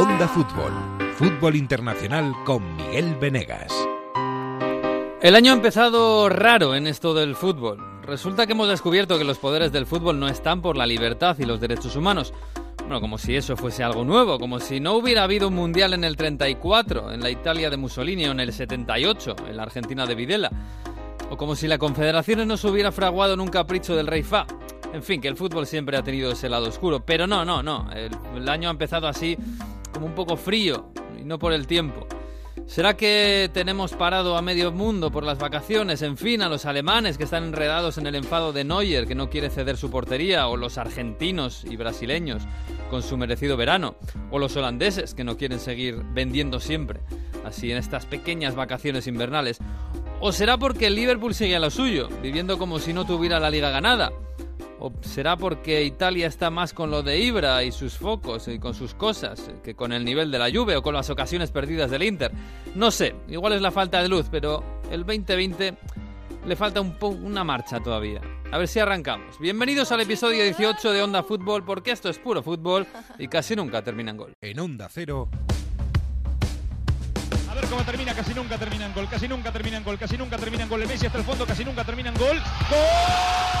Onda Fútbol, Fútbol Internacional con Miguel Venegas. El año ha empezado raro en esto del fútbol. Resulta que hemos descubierto que los poderes del fútbol no están por la libertad y los derechos humanos. Bueno, como si eso fuese algo nuevo, como si no hubiera habido un mundial en el 34, en la Italia de Mussolini o en el 78, en la Argentina de Videla. O como si la Confederación no se hubiera fraguado en un capricho del rey Fa. En fin, que el fútbol siempre ha tenido ese lado oscuro. Pero no, no, no. El, el año ha empezado así un poco frío y no por el tiempo. ¿Será que tenemos parado a medio mundo por las vacaciones? En fin, a los alemanes que están enredados en el enfado de Neuer, que no quiere ceder su portería, o los argentinos y brasileños con su merecido verano, o los holandeses que no quieren seguir vendiendo siempre, así en estas pequeñas vacaciones invernales. ¿O será porque el Liverpool sigue a lo suyo, viviendo como si no tuviera la liga ganada? ¿O será porque Italia está más con lo de Ibra y sus focos y con sus cosas que con el nivel de la Juve o con las ocasiones perdidas del Inter? No sé, igual es la falta de luz, pero el 2020 le falta un una marcha todavía. A ver si arrancamos. Bienvenidos al episodio 18 de Onda Fútbol, porque esto es puro fútbol y casi nunca termina en gol. En Onda Cero. A ver cómo termina, casi nunca termina en gol, casi nunca termina en gol, casi nunca termina en gol. El Messi hasta el fondo, casi nunca termina en gol. ¡Gol!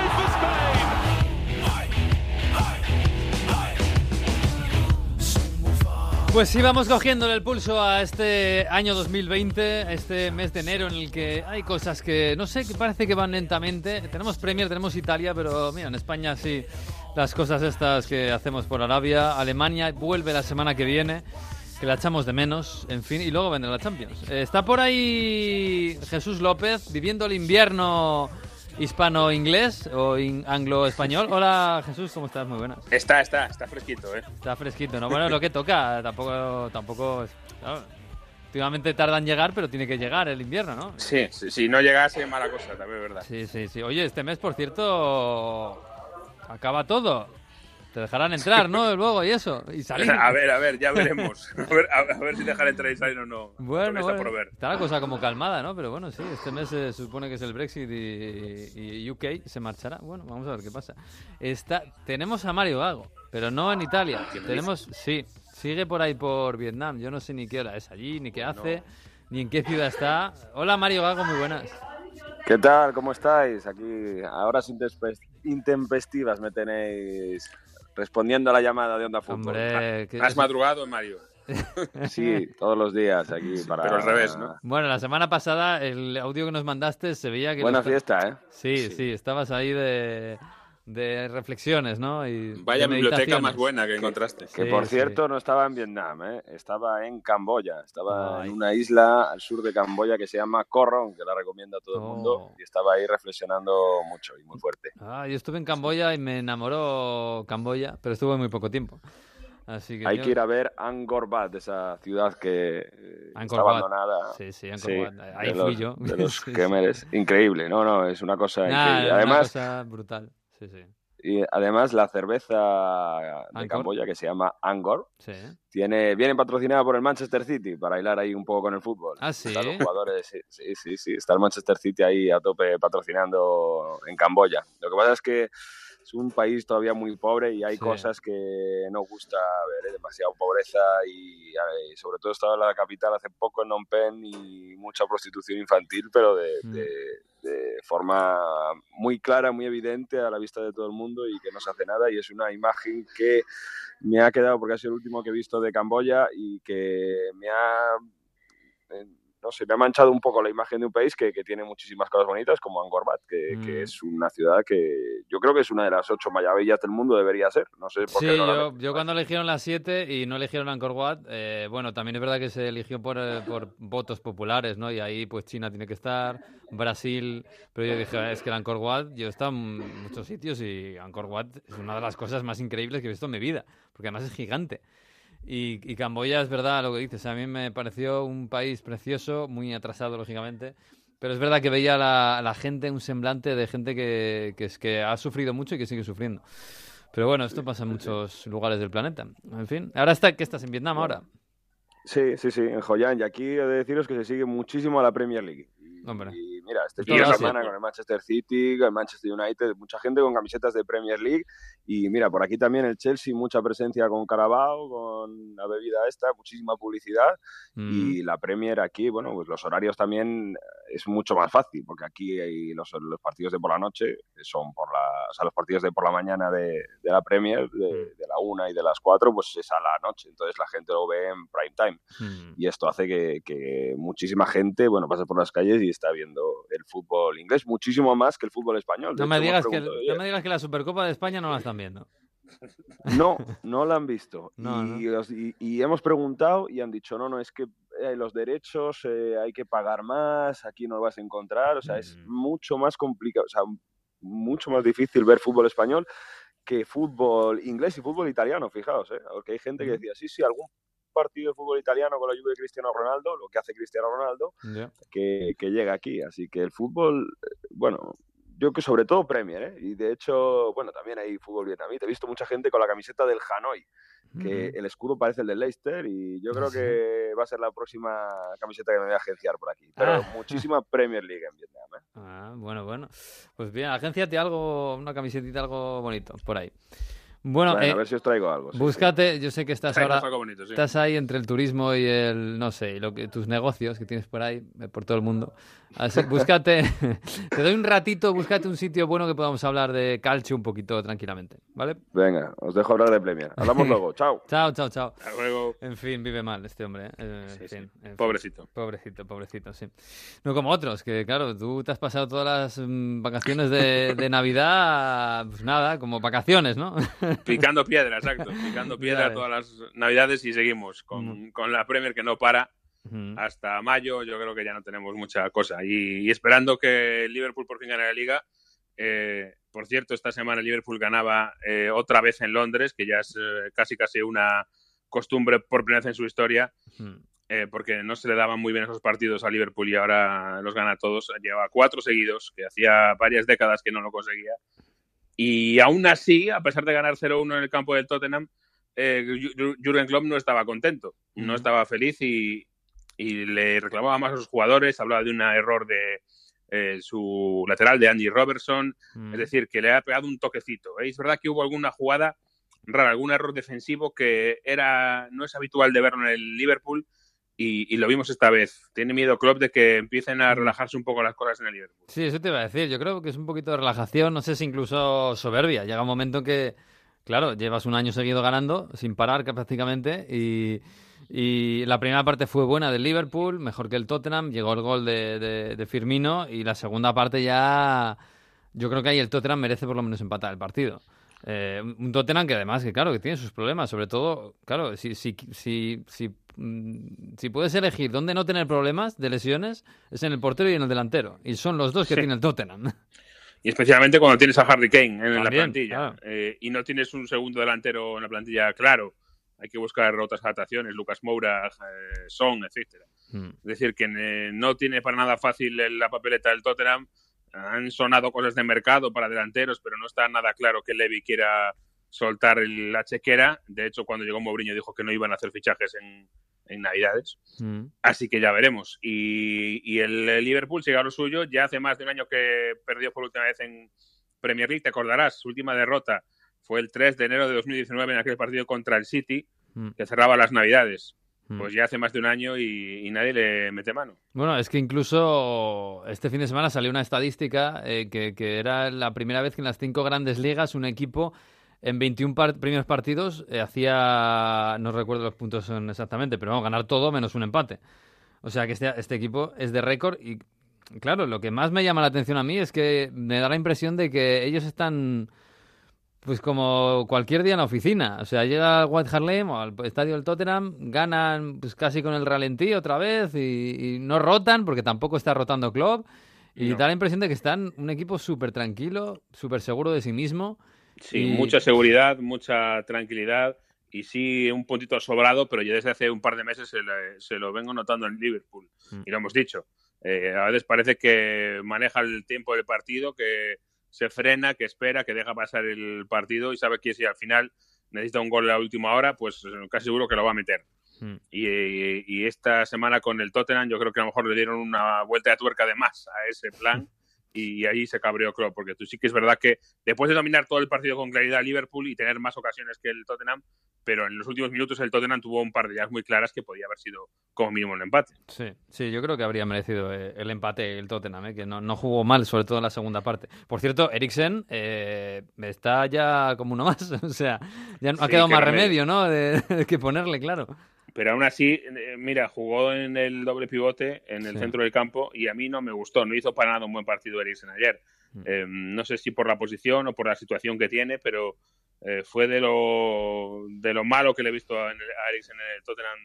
Pues sí, vamos cogiéndole el pulso a este año 2020, a este mes de enero en el que hay cosas que, no sé, que parece que van lentamente. Tenemos Premier, tenemos Italia, pero mira, en España sí, las cosas estas que hacemos por Arabia, Alemania vuelve la semana que viene, que la echamos de menos, en fin, y luego vendrá la Champions. Eh, está por ahí Jesús López viviendo el invierno hispano-inglés o in- anglo-español. Hola Jesús, ¿cómo estás? Muy buenas. Está, está, está fresquito, ¿eh? Está fresquito, ¿no? Bueno, lo que toca, tampoco, tampoco claro, últimamente tarda en llegar, pero tiene que llegar el invierno, ¿no? Sí, si, si no llegase, mala cosa, también es verdad. Sí, sí, sí. Oye, este mes, por cierto, acaba todo. Te dejarán entrar, ¿no? Luego y eso, y salir. A ver, a ver, ya veremos. A ver, a ver si dejar entrar y salir o no. Bueno, está bueno, por ver. está la cosa como calmada, ¿no? Pero bueno, sí, este mes se supone que es el Brexit y, y UK se marchará. Bueno, vamos a ver qué pasa. Está, tenemos a Mario Gago, pero no en Italia. Tenemos, sí, sigue por ahí por Vietnam. Yo no sé ni qué hora es allí, ni qué hace, ni en qué ciudad está. Hola Mario Gago, muy buenas. ¿Qué tal? ¿Cómo estáis? Aquí a horas intempes- intempestivas me tenéis respondiendo a la llamada de Onda Fútbol. Hombre, Has madrugado, Mario. Sí, todos los días aquí para... pero al revés, ¿no? Bueno, la semana pasada el audio que nos mandaste se veía que... Buena fiesta, ¿eh? Sí, sí, estabas ahí de, de reflexiones, ¿no? Y Vaya biblioteca más buena que encontraste. Que Sí, por sí. cierto no estaba en Vietnam, ¿eh? Estaba en Camboya. Estaba Ay. en una isla al sur de Camboya que se llama Korong, que la recomiendo a todo el Oh. mundo. Y estaba ahí reflexionando mucho y muy fuerte. Ah, yo estuve en Camboya y me enamoró Camboya, pero estuve muy poco tiempo. Así que Hay yo- que ir a ver Angkor Wat, esa ciudad que eh, Angkor está Wat. abandonada. Sí, sí, Angkor Sí, Wat. Ahí fui los, yo. De los Sí, sí. Khmeres. Increíble, no, no, es una cosa Nah, increíble. una Además, cosa brutal. Sí, sí. y además la cerveza de Angkor. Camboya, que se llama Angkor, Sí. tiene, viene patrocinada por el Manchester City para bailar ahí un poco con el fútbol. Ah, ¿sí? Están los jugadores, sí, sí, sí, sí, está el Manchester City ahí a tope patrocinando en Camboya. Lo que pasa es que es un país todavía muy pobre y hay Sí. cosas que no gusta ver, ¿eh? demasiada pobreza y, sobre todo estaba en la capital hace poco en Phnom Penh y mucha prostitución infantil, pero de, Mm. de- de forma muy clara, muy evidente a la vista de todo el mundo y que no se hace nada y es una imagen que me ha quedado porque ha sido el último que he visto de Camboya y que me ha eh, no sé, me ha manchado un poco la imagen de un país que, que tiene muchísimas cosas bonitas, como Angkor Wat, que, Mm. que es una ciudad que yo creo que es una de las ocho maravillas del mundo, debería ser. No sé por Sí, qué no la yo, yo cuando eligieron las siete y no eligieron Angkor Wat, eh, bueno, también es verdad que se eligió por, eh, por votos populares, ¿no? Y ahí pues China tiene que estar, Brasil, pero yo dije, es que el Angkor Wat, yo he estado en muchos sitios y Angkor Wat es una de las cosas más increíbles que he visto en mi vida, porque además es gigante. Y, y Camboya es verdad lo que dices, a mí me pareció un país precioso, muy atrasado lógicamente, Pero es verdad que veía la, la gente, un semblante de gente que, que, es, que ha sufrido mucho y que sigue sufriendo. Pero bueno, esto pasa en muchos lugares del planeta. En fin, ahora está, ¿qué estás en Vietnam ahora? Sí, sí, sí, en Hoi An. Y aquí he de deciros que se sigue muchísimo a la Premier League. Hombre. y mira, este fin de semana con el Manchester City, con el Manchester United, mucha gente con camisetas de Premier League. Y mira, por aquí también el Chelsea, mucha presencia con Carabao, con la bebida esta, muchísima publicidad. Mm. Y la Premier aquí, bueno, pues los horarios también es mucho más fácil, porque aquí hay los, los partidos de por la noche son por la, o sea, los partidos de por la mañana de, de la Premier, de, de la una y de las cuatro, pues es a la noche. Entonces la gente lo ve en prime time. Mm. Y esto hace que, que muchísima gente, bueno, pase por las calles y está viendo el fútbol inglés, muchísimo más que el fútbol español. No me, digas que, no me digas que la Supercopa de España no la están viendo. No, no la han visto. No, y, os- y- y hemos preguntado y han dicho, no, no, es que eh, los derechos eh, hay que pagar más, aquí no lo vas a encontrar, o sea, es Mm. mucho más complicado, o sea, mucho más difícil ver fútbol español que fútbol inglés y fútbol italiano, fijaos, ¿eh? porque hay gente que decía, sí, sí, algún partido de fútbol italiano con la lluvia de Cristiano Ronaldo, lo que hace Cristiano Ronaldo, que, que llega aquí. Así que el fútbol, eh, bueno, yo que sobre todo Premier, ¿eh? Y de hecho, bueno, también hay fútbol vietnamita. He visto mucha gente con la camiseta del Hanoi, que Ujú. el escudo parece el del Leicester y yo creo Sí. que va a ser la próxima camiseta que me voy a agenciar por aquí. Pero Ah. muchísima Premier League en Vietnam, ¿eh? Ah, bueno, bueno. Pues bien, agénciate algo, una camisetita, algo bonito, por ahí. Bueno, Bueno, eh, a ver si os traigo algo. sí, sí. búscate, yo sé que estás ahora, algo bonito, sí. estás ahí entre el turismo y el, no sé, y lo que, tus negocios que tienes por ahí, eh, por todo el mundo. Así, búscate, te doy un ratito, búscate un sitio bueno que podamos hablar de calcio un poquito tranquilamente, ¿vale? Venga, os dejo hablar de Premier. Hablamos luego. Chao. Chao, chao, chao. Hasta luego. En fin, vive mal este hombre, ¿eh? Eh, Sí, en sí. fin, en fin. Pobrecito. Pobrecito, pobrecito, sí. No como otros, que claro, tú te has pasado todas las mm, vacaciones de, de Navidad, pues nada, como vacaciones, ¿no? Picando piedra, exacto. Picando piedra todas las navidades y seguimos con, con la Premier que no para hasta mayo. Yo creo que ya no tenemos mucha cosa. Y, y esperando que Liverpool por fin gane la liga. Eh, por cierto, esta semana Liverpool ganaba eh, otra vez en Londres, que ya es eh, casi casi una costumbre por primera vez en su historia. Eh, porque no se le daban muy bien esos partidos a Liverpool y ahora los gana todos. Lleva cuatro seguidos, que hacía varias décadas que no lo conseguía. Y aún así, a pesar de ganar 0-1 en el campo del Tottenham, eh, Jürgen Klopp no estaba contento, no estaba feliz y, y le reclamaba más a sus jugadores, hablaba de un error de eh, su lateral, de Andy Robertson, es decir, que le ha pegado un toquecito. ¿eh? Es verdad que hubo alguna jugada rara, algún error defensivo que era no es habitual de verlo en el Liverpool y, y lo vimos esta vez. Tiene miedo Klopp de que empiecen a relajarse un poco las cosas en el Liverpool. Sí, eso te iba a decir. Yo creo que es un poquito de relajación, no sé si incluso soberbia. Llega un momento en que, claro, llevas un año seguido ganando, sin parar prácticamente, y, y la primera parte fue buena del Liverpool, mejor que el Tottenham, llegó el gol de, de- de Firmino, y la segunda parte ya, yo creo que ahí el Tottenham merece por lo menos empatar el partido. Eh, un Tottenham que además, que claro, que tiene sus problemas, sobre todo, claro, si, si, si, si, mm, si puedes elegir dónde no tener problemas de lesiones, es en el portero y en el delantero. Y son los dos que Sí. tiene el Tottenham. Y especialmente cuando tienes a Harry Kane en la plantilla claro. eh, y no tienes un segundo delantero en la plantilla claro. Hay que buscar otras adaptaciones, Lucas Moura, eh, Son, etcétera. Mm. Es decir, que eh, no tiene para nada fácil la papeleta del Tottenham. Han sonado cosas de mercado para delanteros, pero no está nada claro que Levy quiera soltar el- la chequera. De hecho, cuando llegó Mourinho dijo que no iban a hacer fichajes en, en Navidades. Mm. Así que ya veremos. Y, y el Liverpool sigue a lo suyo. Ya hace más de un año que perdió por última vez en Premier League. Te acordarás, su última derrota fue el 3 de enero de 2019 en aquel partido contra el City, Mm. que cerraba las Navidades. Mm. Pues ya hace más de un año y, y nadie le mete mano. Bueno, es que incluso este fin de semana salió una estadística eh, que, que era la primera vez que en las cinco grandes ligas un equipo en 21 par- primeros partidos eh, hacía, no recuerdo los puntos exactamente, pero vamos, ganar todo menos un empate. O sea que este, este equipo es de récord y, claro, lo que más me llama la atención a mí es que me da la impresión de que ellos están, pues como cualquier día en la oficina. O sea, llega al White Hart Lane o al estadio del Tottenham, ganan pues casi con el ralentí otra vez y, y no rotan porque tampoco está rotando Klopp. Y No. da la impresión de que están un equipo súper tranquilo, súper seguro de sí mismo. Sí, Y- mucha seguridad, mucha tranquilidad y sí un puntito sobrado, pero ya desde hace un par de meses se, le- se lo vengo notando en Liverpool. Mm. Y lo hemos dicho. Eh, a veces parece que maneja el tiempo del partido, que se frena, que espera, que deja pasar el partido y sabe que si al final necesita un gol a la última hora, pues casi seguro que lo va a meter. Hmm. Y, y, esta semana con el Tottenham yo creo que a lo mejor le dieron una vuelta de tuerca de más a ese plan y ahí se cabreó Klopp, porque tú sí que es verdad que después de dominar todo el partido con claridad Liverpool y tener más ocasiones que el Tottenham, pero en los últimos minutos el Tottenham tuvo un par de ideas muy claras que podía haber sido como mínimo un empate. Sí, sí, yo creo que habría merecido eh, el empate el Tottenham, eh, que no, no, jugó mal, sobre todo en la segunda parte. Por cierto, Eriksen eh, está ya como uno más, o sea, ya no ha quedado más remedio, ¿no? De, que ponerle, claro. Pero aún así, mira, jugó en el doble pivote en el centro del campo y a mí no me gustó, no hizo para nada un buen partido Eriksen ayer. Mm. no sé si por la posición o por la situación que tiene, pero eh, fue de lo, de lo malo que le he visto a, Eriksen en el Tottenham,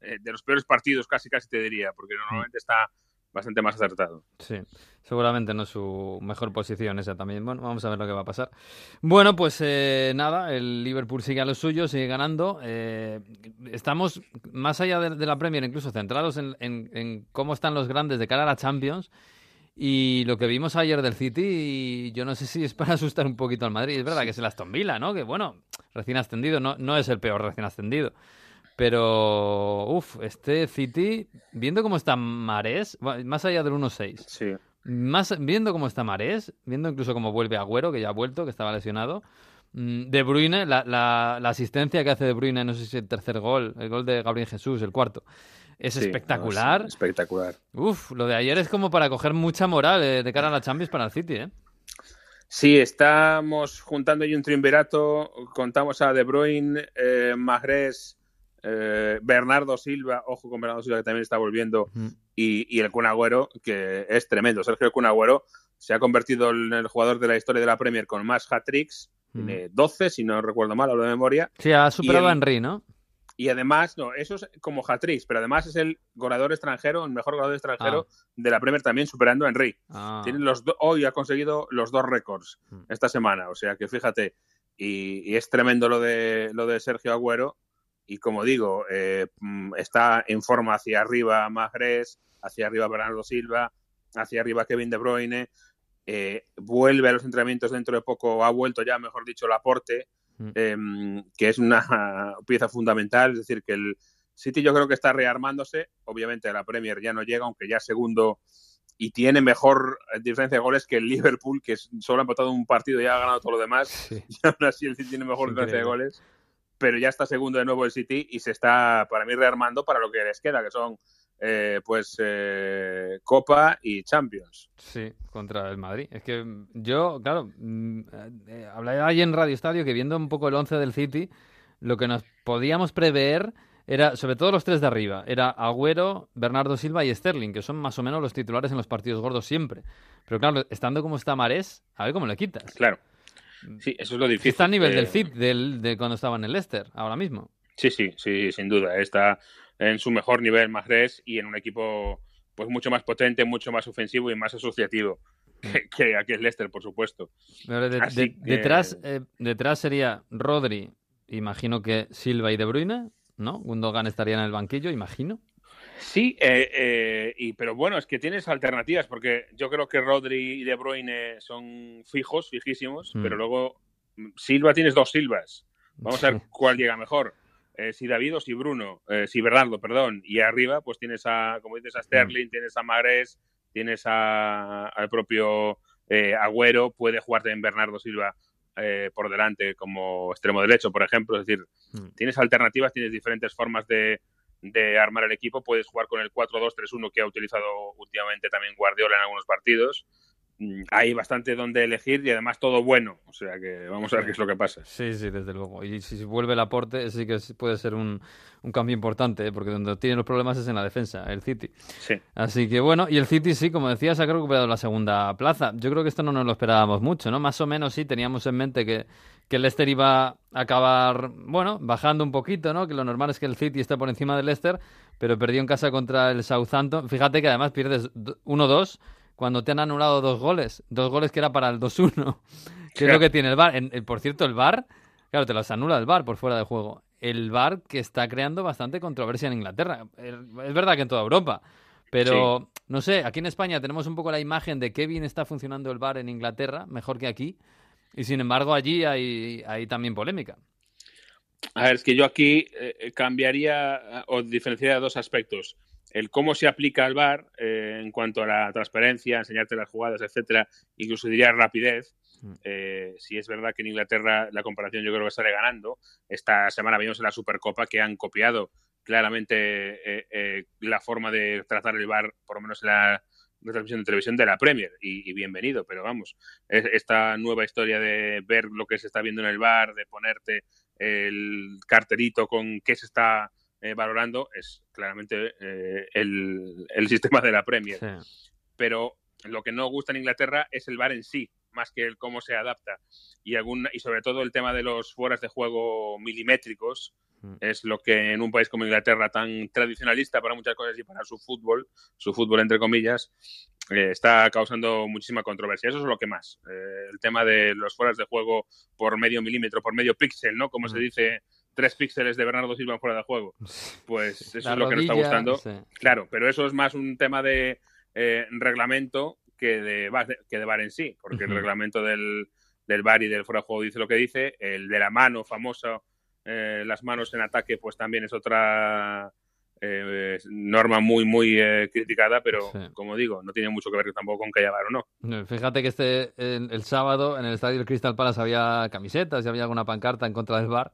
eh, de los peores partidos casi, casi te diría, porque normalmente está bastante más acertado. Sí, seguramente no es su mejor posición esa también. Bueno, vamos a ver lo que va a pasar. Bueno, pues eh, nada, el Liverpool sigue a lo suyo, sigue ganando. estamos más allá de, la Premier, incluso centrados en, en, cómo están los grandes de cara a la Champions. Y lo que vimos ayer del City, yo no sé si es para asustar un poquito al Madrid. Es verdad que es el Aston Villa, ¿no? Que bueno, recién ascendido, no, no es el peor recién ascendido. Pero, uff, este City, viendo cómo está Marés, más allá del 1-6, sí. más, viendo cómo está Marés, viendo incluso cómo vuelve Agüero, que ya ha vuelto, que estaba lesionado, mm, De Bruyne, la, la, la asistencia que hace De Bruyne, no sé si el tercer gol, el gol de Gabriel Jesús, el cuarto es espectacular. espectacular. Uf, lo de ayer es como para coger mucha moral eh, de cara a la Champions para el City, ¿eh? Sí, estamos juntando ahí un triunvirato. Contamos a De Bruyne, eh, eh, Bernardo Silva, ojo con Bernardo Silva que también está volviendo, y, el Kun Agüero, que es tremendo. Sergio Kun Agüero se ha convertido en el jugador de la historia de la Premier con más hat-tricks, 12, si no recuerdo mal, hablo de memoria. Sí, ha superado a Henry, ¿no? Y además, no, eso es como Hatrix, pero además es el goleador extranjero, el mejor goleador extranjero ah. de la Premier también, superando a Henry. Ah. Tiene los hoy ha conseguido los dos récords hmm. esta semana, o sea que fíjate, y, es tremendo lo de, lo de Sergio Agüero. Y como digo, eh, mm, está en forma hacia arriba Magres, hacia arriba Bernardo Silva, hacia arriba Kevin De Bruyne. Eh, vuelve a los entrenamientos dentro de poco, ha vuelto ya, mejor dicho, Laporte. Mm. Em, que es una pieza fundamental. Es decir, que el City yo creo que está rearmándose. Obviamente la Premier ya no llega, aunque ya segundo y tiene mejor diferencia de goles que el Liverpool, que solo ha empatado un partido y ha ganado todo lo demás. Y aún así el City tiene mejor diferencia de goles. Pero ya está segundo de nuevo el City y se está, para mí, rearmando para lo que les queda, que son eh, pues eh, Copa y Champions. Sí, contra el Madrid. Es que yo, claro, mm, eh, hablaba ahí en Radio Estadio que viendo un poco el 11 del City, lo que nos podíamos prever era, sobre todo los tres de arriba, era Agüero, Bernardo Silva y Sterling, que son más o menos los titulares en los partidos gordos siempre. Pero claro, estando como está Marés, a ver cómo le quitas. Claro. Sí, eso es lo difícil. Está a nivel del City, del, de cuando estaba en el Leicester, ahora mismo. Sí, sí, sí, sin duda. Está en su mejor nivel Mahrez y en un equipo pues mucho más potente, mucho más ofensivo y más asociativo que, aquí es Leicester, por supuesto. detrás, eh, detrás sería Rodri, imagino que Silva y De Bruyne, ¿no? Gundogan estaría en el banquillo, imagino. Sí, eh, eh, y, pero bueno, es que tienes alternativas, porque yo creo que Rodri y De Bruyne son fijos, fijísimos, mm. pero luego mm, Silva tienes dos Silvas. Vamos a ver cuál llega mejor. Eh, si David o si Bruno, eh, si Bernardo, perdón, y arriba pues tienes a, como dices, a Sterling, tienes a Magrés, tienes a, al propio eh, Agüero, puede jugarte en Bernardo Silva por delante como extremo derecho, por ejemplo, es decir, mm. tienes alternativas, tienes diferentes formas de, de armar el equipo, puedes jugar con el 4-2-3-1 que ha utilizado últimamente también Guardiola en algunos partidos, hay bastante donde elegir y además todo bueno. O sea que vamos a ver qué es lo que pasa. Sí, sí, desde luego. Y si vuelve el aporte, sí que puede ser un, un cambio importante, ¿eh? porque donde tiene los problemas es en la defensa, el City. Sí. Así que bueno, y el City sí, como decías, ha recuperado la segunda plaza. Yo creo que esto no nos lo esperábamos mucho, ¿no? Más o menos sí, teníamos en mente que, que el Leicester iba a acabar, bueno, bajando un poquito, ¿no? Que lo normal es que el City esté por encima del Leicester, pero perdió en casa contra el Southampton. Fíjate que además pierdes 1-2 cuando te han anulado dos goles, dos goles que era para el 2-1, que es lo que tiene el VAR. por cierto, el VAR, claro, te los anula el VAR por fuera de juego. El VAR que está creando bastante controversia en Inglaterra. Es verdad que en toda Europa, pero No sé, aquí en España tenemos un poco la imagen de qué bien está funcionando el bar en Inglaterra, mejor que aquí, y sin embargo allí hay, hay también polémica. A ver, es que yo aquí eh, cambiaría o diferenciaría dos aspectos. El cómo se aplica el VAR eh, en cuanto a la transparencia, enseñarte las jugadas, etcétera, incluso diría rapidez. Eh, si es verdad que en Inglaterra la comparación yo creo que sale ganando. Esta semana vimos en la Supercopa que han copiado claramente la forma de tratar el VAR, por lo menos en la, transmisión de televisión de la Premier y, bienvenido, pero vamos, esta nueva historia de ver lo que se está viendo en el bar, de ponerte el carterito con qué se está eh, valorando, es claramente eh, el, sistema de la Premier. Pero lo que no gusta en Inglaterra es el bar en sí, más que el cómo se adapta. Y, algún, y sobre todo el tema de los fueras de juego milimétricos, mm. es lo que en un país como Inglaterra, tan tradicionalista para muchas cosas y para su fútbol, su fútbol entre comillas, eh, está causando muchísima controversia. Eso es lo que más. Eh, el tema de los fueras de juego por medio milímetro, por medio píxel, ¿no? Como se mm. dice, tres píxeles de Bernardo Silva fuera de juego. Pues eso es lo que nos está gustando. Claro, pero eso es más un tema de eh, reglamento que de, que de bar en sí, porque el reglamento del, del bar y del fuera de juego dice lo que dice. El de la mano famosa, las manos en ataque, pues también es otra eh, norma muy, muy eh, criticada, pero como digo, no tiene mucho que ver tampoco con que haya bar o no. Fíjate que este el, sábado en el estadio del Crystal Palace había camisetas y había alguna pancarta en contra del bar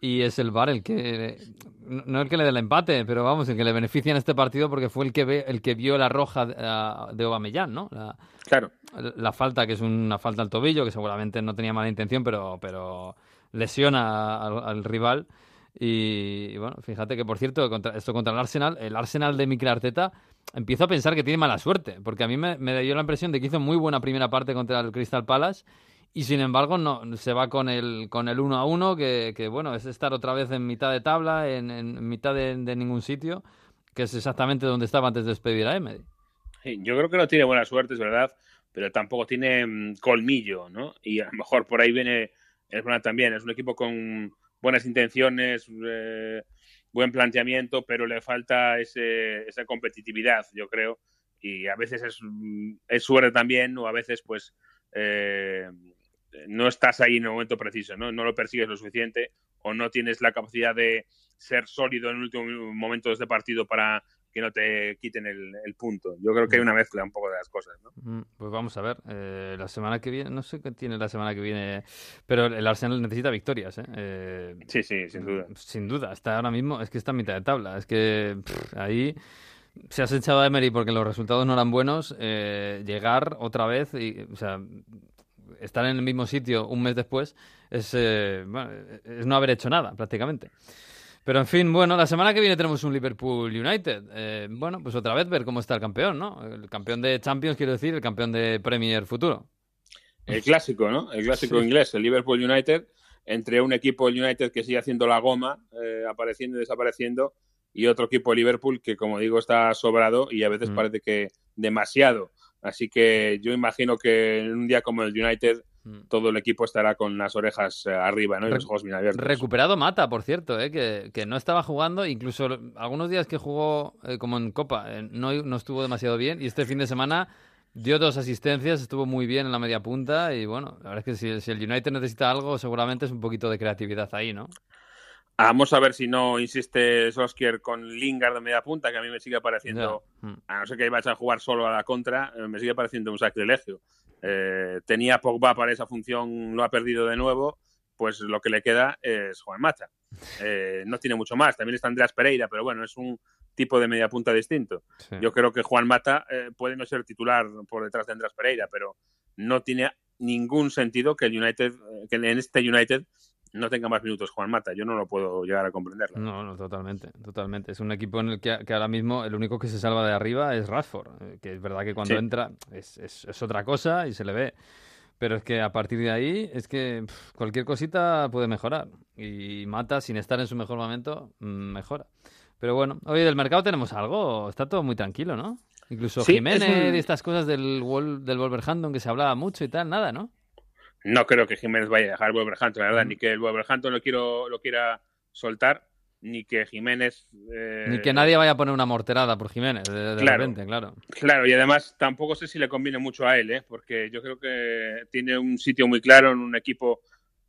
y es el bar el que no el que le dé el empate, pero vamos, el que le beneficia en este partido porque fue el que ve, el que vio la roja de, Aubameyang, ¿no? La, claro. La falta que es una falta al tobillo que seguramente no tenía mala intención, pero pero lesiona al rival y, bueno, fíjate que por cierto, esto contra el Arsenal, el Arsenal de Mikel Arteta, empiezo a pensar que tiene mala suerte, porque a mí me, dio la impresión de que hizo muy buena primera parte contra el Crystal Palace y sin embargo no se va con el con el 1 a 1 que, que, bueno es estar otra vez en mitad de tabla en, mitad de, ningún sitio que es exactamente donde estaba antes de despedir a Emery. Yo creo que no tiene buena suerte es verdad pero tampoco tiene mm, colmillo no y a lo mejor por ahí viene es buena también. Es un equipo con buenas intenciones, eh, buen planteamiento, pero le falta ese, esa competitividad, yo creo. Y a veces es, es suerte también, o a veces, pues, eh, no estás ahí en el momento preciso, ¿no? No lo persigues lo suficiente o no tienes la capacidad de ser sólido en el último momento de este partido para que no te quiten el, punto. Yo creo que hay una mezcla un poco de las cosas, ¿no? Mm, pues vamos a ver. Eh, la semana que viene, no sé qué tiene la semana que viene, pero el Arsenal necesita victorias, ¿eh? eh sí, sí, sin duda. Sin duda. Está ahora mismo, es que está en mitad de tabla. Es que ahí se has echado a Emery porque los resultados no eran buenos. Eh, llegar otra vez y, o sea, estar en el mismo sitio un mes después es, bueno, es no haber hecho nada, prácticamente. Pero en fin, bueno, la semana que viene tenemos un Liverpool United. Eh, bueno, pues otra vez ver cómo está el campeón, ¿no? El campeón de Champions, quiero decir, el campeón de Premier futuro. El clásico, ¿no? El clásico inglés, el Liverpool United, entre un equipo United que sigue haciendo la goma, eh, apareciendo y desapareciendo, y otro equipo Liverpool que, como digo, está sobrado y a veces mm. parece que demasiado. Así que yo imagino que en un día como el United Mm. todo el equipo estará con las orejas eh, arriba ¿no? y los ojos bien abiertos. Recuperado Mata, por cierto, ¿eh? que, no estaba jugando, incluso algunos días que jugó eh, como en Copa no, no estuvo demasiado bien y este fin de semana dio dos asistencias, estuvo muy bien en la media punta y bueno, la verdad es que si, si el United necesita algo seguramente es un poquito de creatividad ahí, ¿no? Vamos a ver si no insiste Soskier con Lingard de media punta, que a mí me sigue pareciendo, mm. a no ser que vaya a jugar solo a la contra, me sigue pareciendo un sacrilegio. Eh, tenía Pogba para esa función, lo ha perdido de nuevo, pues lo que le queda es Juan Mata. Eh, no tiene mucho más. También está Andreas Pereira, pero bueno, es un tipo de media punta distinto. Yo creo que Juan Mata eh, puede no ser titular por detrás de Andreas Pereira, pero no tiene ningún sentido que el United, que en este United no tenga más minutos Juan Mata. Yo no lo puedo llegar a comprender. No, no, totalmente, totalmente. Es un equipo en el que, ahora mismo el único que se salva de arriba es Rashford, eh, que es verdad que cuando entra es, es, otra cosa y se le ve. Pero es que a partir de ahí es que cualquier cosita puede mejorar. Y Mata, sin estar en su mejor momento, mm, mejora. Pero bueno, hoy del mercado tenemos algo. Está todo muy tranquilo, ¿no? Incluso Jiménez y estas cosas del, del Wolverhampton que se hablaba mucho y tal, nada, ¿no? No creo que Jiménez vaya a dejar el Wolverhampton, la verdad, ni que el Wolverhampton lo, quiero, lo quiera soltar. ni que Jiménez... eh, Ni que nadie vaya a poner una morterada por Jiménez, de, de Claro. repente, claro. Claro, y además tampoco sé si le conviene mucho a él, ¿eh? porque yo creo que tiene un sitio muy claro en un equipo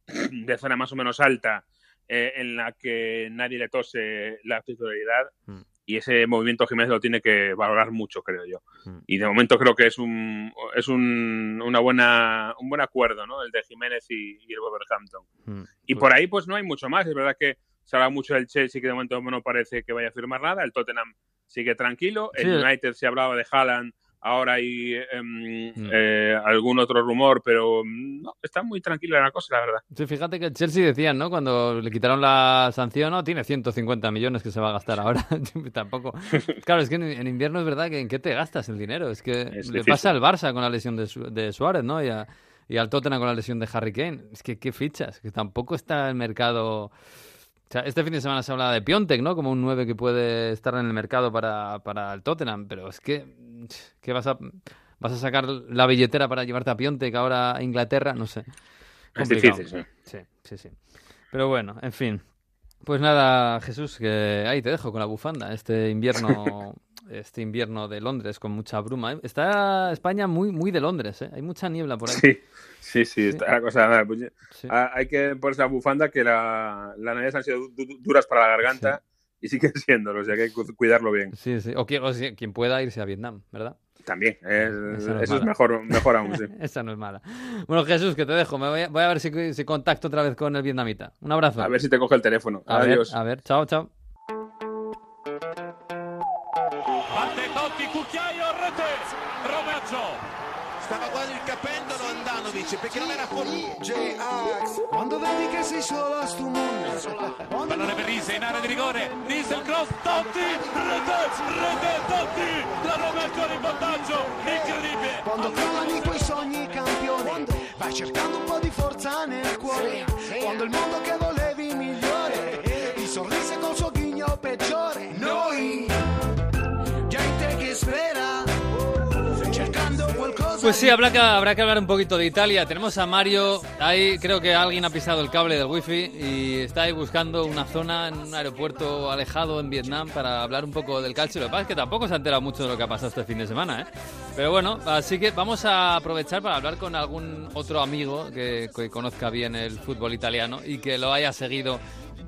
de zona más o menos alta eh, en la que nadie le tose la titularidad Mm. Y ese movimiento Jiménez lo tiene que valorar mucho, creo yo. Mm. Y de momento creo que es un es un, una buena un buen acuerdo, ¿no? El de Jiménez y, y el Wolverhampton. Mm. Y por ahí pues no hay mucho más. Es verdad que se habla mucho del Chelsea que de momento no parece que vaya a firmar nada. El Tottenham sigue tranquilo. El. United se hablaba de Haaland. Ahora hay em, Mm. eh, algún otro rumor, pero mm, no, está muy tranquila la cosa, la verdad. Sí, fíjate que el Chelsea decían, ¿no? Cuando le quitaron la sanción, no, tiene 150 millones que se va a gastar ahora. Tampoco. Claro, es que en, en invierno es verdad que en qué te gastas el dinero. Es que Es le pasa al Barça con la lesión de, Su- de Suárez, ¿no? Y, a- y al Tottenham con la lesión de Harry Kane. Es que qué fichas, que tampoco está el mercado. O sea, este fin de semana se hablaba de Piontek, ¿no? Como un 9 que puede estar en el mercado para, para el Tottenham, pero es que ¿qué vas a vas a sacar la billetera para llevarte a Piontek ahora a Inglaterra, no sé. Es Complicado. difícil, sí. Sí, sí, sí. Pero bueno, en fin. Pues nada, Jesús, que ahí te dejo con la bufanda. Este invierno, este invierno de Londres con mucha bruma. ¿eh? Está España muy, muy de Londres, ¿eh? Hay mucha niebla por ahí. Sí, sí, sí, está la cosa. pues, Sí. hay que ponerse la bufanda que la, las navidades han sido du- du- duras para la garganta y siguen siéndolo, o sea que hay que cu- cuidarlo bien. Sí, sí. O, quien, o quien pueda irse a Vietnam, ¿verdad? También, es- Esa no es eso es mejor, mejor aún, sí. Esa no es mala. Bueno, Jesús, que te dejo. Me voy a, voy a ver si, si contacto otra vez con el vietnamita. Un abrazo. A ver si te coge el teléfono. a ver, Adiós. a ver. Chao, chao. Andanovic perché non era fuori. Quando vedi che sei solo a sto mondo. Pallone per Risse in area di rigore. Risse il cross. Totti. Rete. Rete Totti. La Roma è ancora in vantaggio. Incredibile. Quando crollano i tuoi sogni campione Vai cercando un po' di forza nel cuore Quando il mondo che volevi migliore Ti sorrise col suo ghigno peggiore Noi Gente che spera Pues sí, habrá que, habrá que hablar un poquito de Italia. Tenemos a Mario, ahí creo que alguien ha pisado el cable del wifi y está ahí buscando una zona en un aeropuerto alejado en Vietnam para hablar un poco del calcio. Lo que pasa es que tampoco se ha enterado mucho de lo que ha pasado este fin de semana, ¿eh? Pero bueno, así que vamos a aprovechar para hablar con algún otro amigo que, que conozca bien el fútbol italiano y que lo haya seguido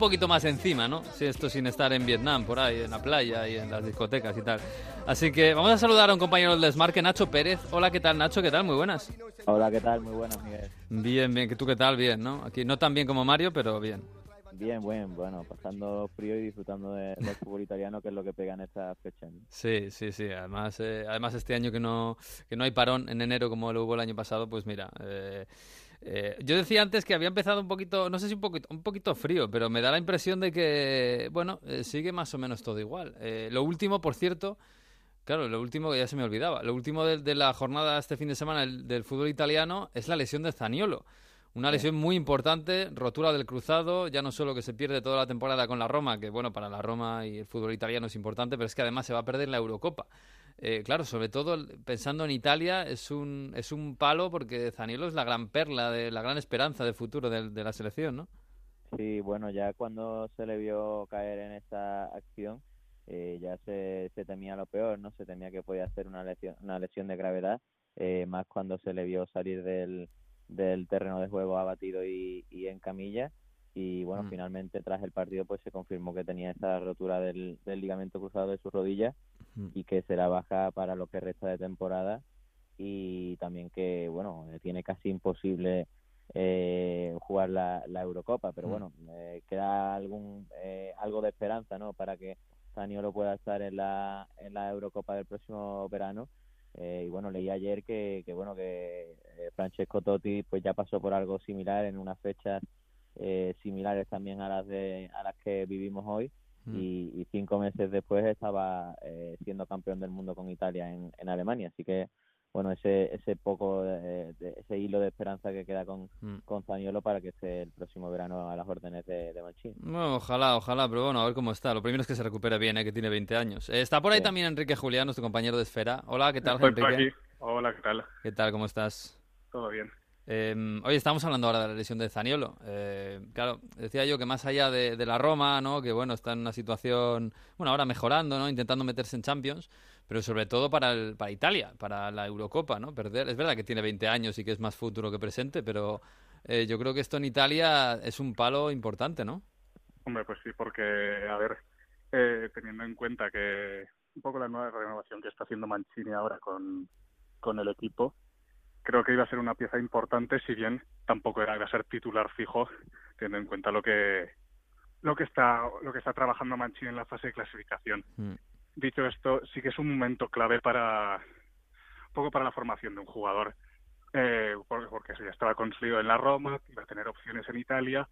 poquito más encima, ¿no? Si esto sin estar en Vietnam, por ahí, en la playa y en las discotecas y tal. Así que vamos a saludar a un compañero del desmarque, Nacho Pérez. Hola, ¿qué tal, Nacho? ¿Qué tal? Muy buenas. Hola, ¿qué tal? Muy buenas, Miguel. Bien, bien. ¿Que ¿Tú qué tal? Bien, ¿no? Aquí no tan bien como Mario, pero bien. Bien, buen, bueno, pasando frío y disfrutando de- del fútbol italiano, que es lo que pega en esta fecha. ¿no? Sí, sí, sí. Además, eh, además este año que no, que no hay parón en enero como lo hubo el año pasado, pues mira. eh, eh, yo decía antes que había empezado un poquito, no sé si un poquito, un poquito frío, pero me da la impresión de que, bueno, eh, sigue más o menos todo igual. Eh, lo último, por cierto, claro, lo último que ya se me olvidaba, lo último de, de la jornada este fin de semana del, del fútbol italiano es la lesión de Zaniolo. Una lesión muy importante, rotura del cruzado, ya no solo que se pierde toda la temporada con la Roma, que bueno, para la Roma y el fútbol italiano es importante, pero es que además se va a perder la Eurocopa. Eh, claro, sobre todo pensando en Italia, es un, es un palo porque Zaniolo es la gran perla, de, la gran esperanza de futuro de, de la selección, ¿no? Sí, bueno, ya cuando se le vio caer en esa acción, eh, ya se, se temía lo peor, ¿no? Se temía que podía ser una lesión, una lesión de gravedad, eh, más cuando se le vio salir del, del terreno de juego abatido y, y en camilla. Y bueno, Mm. finalmente tras el partido pues se confirmó que tenía esa rotura del, del ligamento cruzado de su rodilla Mm. y que será baja para lo que resta de temporada y también que bueno eh, tiene casi imposible eh, jugar la, la Eurocopa pero Mm. bueno eh, queda algún eh, algo de esperanza no para que Zaniolo pueda estar en la en la Eurocopa del próximo verano Eh, y bueno leí ayer que, que bueno que eh, Francesco Totti pues ya pasó por algo similar en unas fechas eh, similares también a las de a las que vivimos hoy Mm. y, y cinco meses después estaba eh, siendo campeón del mundo con Italia en, en Alemania así que bueno ese ese poco de- de- ese hilo de esperanza que queda con Mm. con Zaniolo para que esté el próximo verano a las órdenes de, de Mancini Bueno, ojalá, ojalá, pero bueno, a ver cómo está. Lo primero es que se recupere bien, ¿eh? que tiene 20 años. Eh, está por ahí Sí. también Enrique Julián, nuestro compañero de Esfera. Hola, ¿qué tal, Estoy por Enrique? aquí. Hola, ¿qué tal? ¿Qué tal, cómo estás? Todo bien. Eh, oye, estamos hablando ahora de la lesión de Zaniolo. Eh, claro, decía yo que más allá de, la Roma. Que bueno, está en una situación, bueno, ahora mejorando, ¿no? Intentando meterse en Champions, pero sobre todo para, para Italia, para la Eurocopa, ¿no? Perder, es verdad que tiene 20 años y que es más futuro que presente, pero eh, yo creo que esto en Italia es un palo importante, ¿no? Hombre, pues sí, porque, a ver, eh, teniendo en cuenta que un poco la nueva renovación que está haciendo Mancini ahora con, con el equipo, creo que iba a ser una pieza importante, si bien tampoco era a ser titular fijo, teniendo en cuenta lo que lo que está lo que está trabajando Mancini en la fase de clasificación. Mm. Dicho esto, sí que es un momento clave para un poco para la formación de un jugador, eh, porque, porque ya estaba construido en la Roma, iba a tener opciones en Italia,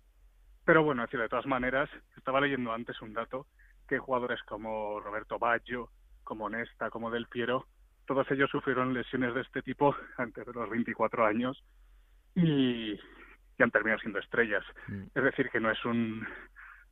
pero bueno, es decir, de todas maneras, estaba leyendo antes un dato que jugadores como Roberto Baggio, como Nesta, como Del Piero, todos ellos sufrieron lesiones de este tipo antes de los 24 años y, y han terminado siendo estrellas. Mm. Es decir, que no es un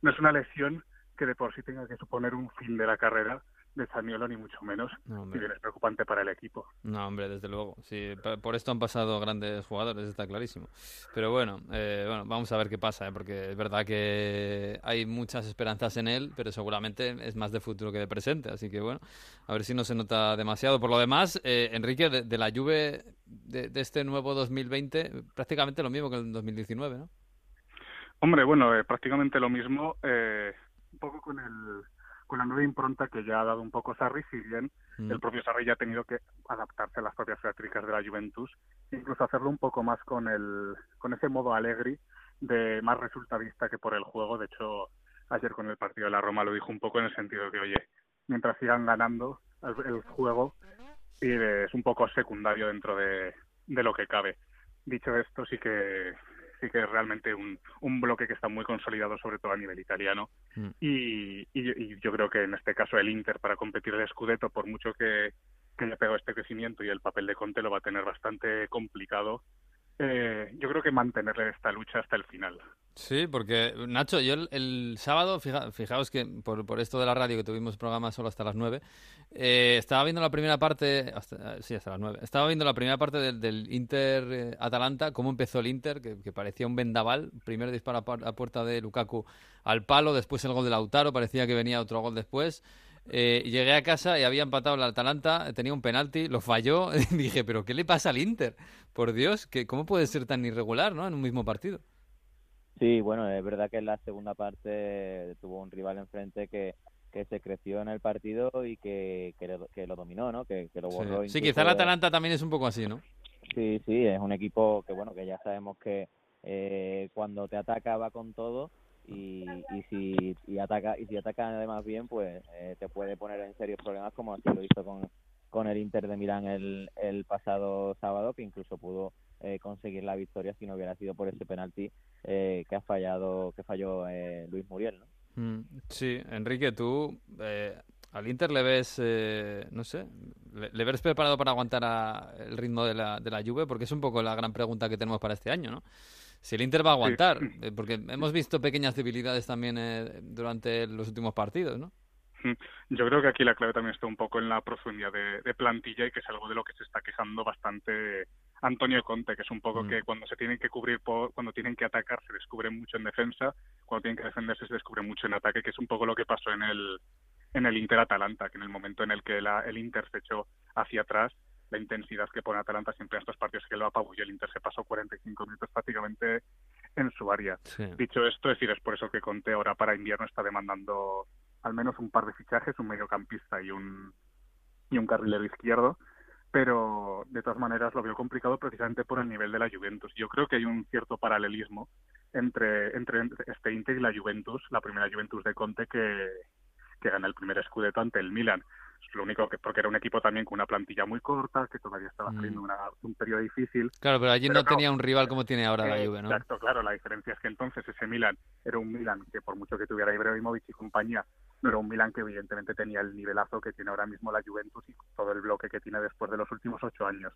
no es una lesión que de por sí tenga que suponer un fin de la carrera, de Zaniolo ni mucho menos, no, bien es preocupante para el equipo. No, hombre, desde luego. Sí, por esto han pasado grandes jugadores, está clarísimo. Pero bueno, eh, bueno vamos a ver qué pasa, ¿eh? porque es verdad que hay muchas esperanzas en él, pero seguramente es más de futuro que de presente. Así que bueno, a ver si no se nota demasiado. Por lo demás, eh, Enrique, de, de, la Juve de, de, este nuevo 2020, prácticamente lo mismo que el 2019, ¿no? Hombre, bueno, eh, prácticamente lo mismo, eh, un poco con el con la nueva impronta que ya ha dado un poco Sarri, si bien mm. el propio Sarri ya ha tenido que adaptarse a las propias teátricas de la Juventus, incluso hacerlo un poco más con el con ese modo alegre de más resultadista que por el juego. De hecho, ayer con el partido de la Roma lo dijo un poco en el sentido de que, oye, mientras sigan ganando el, juego, es un poco secundario dentro de, de lo que cabe. Dicho esto, sí que sí que es realmente un, un bloque que está muy consolidado, sobre todo a nivel italiano. Mm. Y, y, y, yo creo que en este caso el Inter, para competir el Scudetto, por mucho que, que haya pegado este crecimiento y el papel de Conte lo va a tener bastante complicado, eh, yo creo que mantenerle esta lucha hasta el final. Sí, porque Nacho, yo el, sábado, fijaos que por, por, esto de la radio que tuvimos programa solo hasta las 9, eh, estaba viendo la primera parte, hasta, sí, hasta las 9, estaba viendo la primera parte del, del Inter-Atalanta, eh, cómo empezó el Inter, que, parecía un vendaval, primero disparo a puerta de Lukaku al palo, después el gol de Lautaro, parecía que venía otro gol después, eh, llegué a casa y había empatado el Atalanta, tenía un penalti, lo falló. dije, ¿pero qué le pasa al Inter? Por Dios, que ¿cómo puede ser tan irregular ¿no? en un mismo partido? Sí, bueno, es verdad que en la segunda parte tuvo un rival enfrente que, que se creció en el partido y que, que, lo, que lo dominó, ¿no? Que, que lo borró. Sí, sí quizá el Atalanta también es un poco así, ¿no? Sí, sí, es un equipo que, bueno, que ya sabemos que eh, cuando te ataca va con todo y, y si y ataca y si ataca además bien pues eh, te puede poner en serios problemas como así lo hizo con, con el Inter de Milán el, el pasado sábado que incluso pudo eh, conseguir la victoria si no hubiera sido por ese penalti eh, que ha fallado que falló eh, Luis Muriel ¿no? Mm, sí Enrique tú al Inter le ves no sé le, le, ves preparado para aguantar a, el ritmo de la de la Juve porque es un poco la gran pregunta que tenemos para este año ¿no? si el Inter va a aguantar, sí. porque hemos visto pequeñas debilidades también eh, durante los últimos partidos, ¿no? Yo creo que aquí la clave también está un poco en la profundidad de, de, plantilla y que es algo de lo que se está quejando bastante Antonio Conte, que es un poco mm. que cuando se tienen que cubrir, por, cuando tienen que atacar se descubre mucho en defensa, cuando tienen que defenderse se descubre mucho en ataque, que es un poco lo que pasó en el en el Inter Atalanta, que en el momento en el que la, el Inter se echó hacia atrás, la intensidad que pone Atalanta siempre en estos partidos que lo apabulló. El Inter se pasó 45 minutos prácticamente en su área. Sí. Dicho esto, es decir, es por eso que Conte ahora para invierno está demandando al menos un par de fichajes, un mediocampista y un, y un carrilero izquierdo, pero de todas maneras lo veo complicado precisamente por el nivel de la Juventus. Yo creo que hay un cierto paralelismo entre, entre este Inter y la Juventus, la primera Juventus de Conte que, que gana el primer Scudetto ante el Milan lo único que porque era un equipo también con una plantilla muy corta, que todavía estaba saliendo mm. una, un periodo difícil. Claro, pero allí pero no, tenía un rival como tiene ahora eh, la Juve, ¿no? Exacto, claro, la diferencia es que entonces ese Milan era un Milan que por mucho que tuviera Ibrahimovic y compañía, no era un Milan que evidentemente tenía el nivelazo que tiene ahora mismo la Juventus y todo el bloque que tiene después de los últimos ocho años.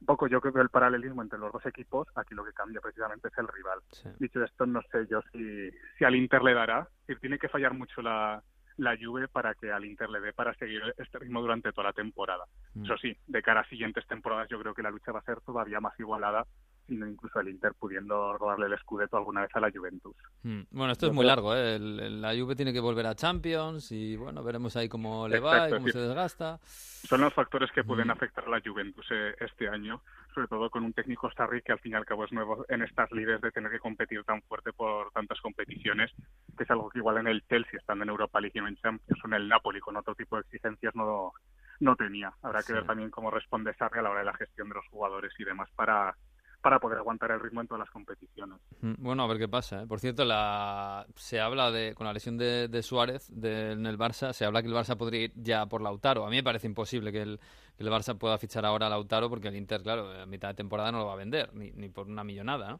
Un poco yo creo que el paralelismo entre los dos equipos, aquí lo que cambia precisamente es el rival. Sí. Dicho esto, no sé yo si, si al Inter le dará, si tiene que fallar mucho la, la Juve para que al Inter le dé para seguir este ritmo durante toda la temporada. Mm. Eso sí, de cara a siguientes temporadas yo creo que la lucha va a ser todavía más igualada incluso el Inter pudiendo robarle el Scudetto alguna vez a la Juventus. Mm. Bueno, esto es muy largo, ¿eh? la Juve tiene que volver a Champions y bueno, veremos ahí cómo le va y cómo se desgasta. Son los factores que pueden mm. afectar a la Juventus eh, este año, sobre todo con un técnico Sarri que al fin y al cabo es nuevo en estas lides de tener que competir tan fuerte por tantas competiciones, que es algo que igual en el Chelsea, estando en Europa League y en Champions, o en el Napoli con otro tipo de exigencias no, no tenía. Habrá que ver también cómo responde Sarri a la hora de la gestión de los jugadores y demás para para poder aguantar el ritmo en todas las competiciones. Mm, bueno, a ver qué pasa. ¿eh? Por cierto, la... se habla de, con la lesión de, de Suárez en el Barça, se habla que el Barça podría ir ya por Lautaro. A mí me parece imposible que el, Barça pueda fichar ahora a Lautaro porque el Inter, claro, a mitad de temporada no lo va a vender, ni, ni por una millonada.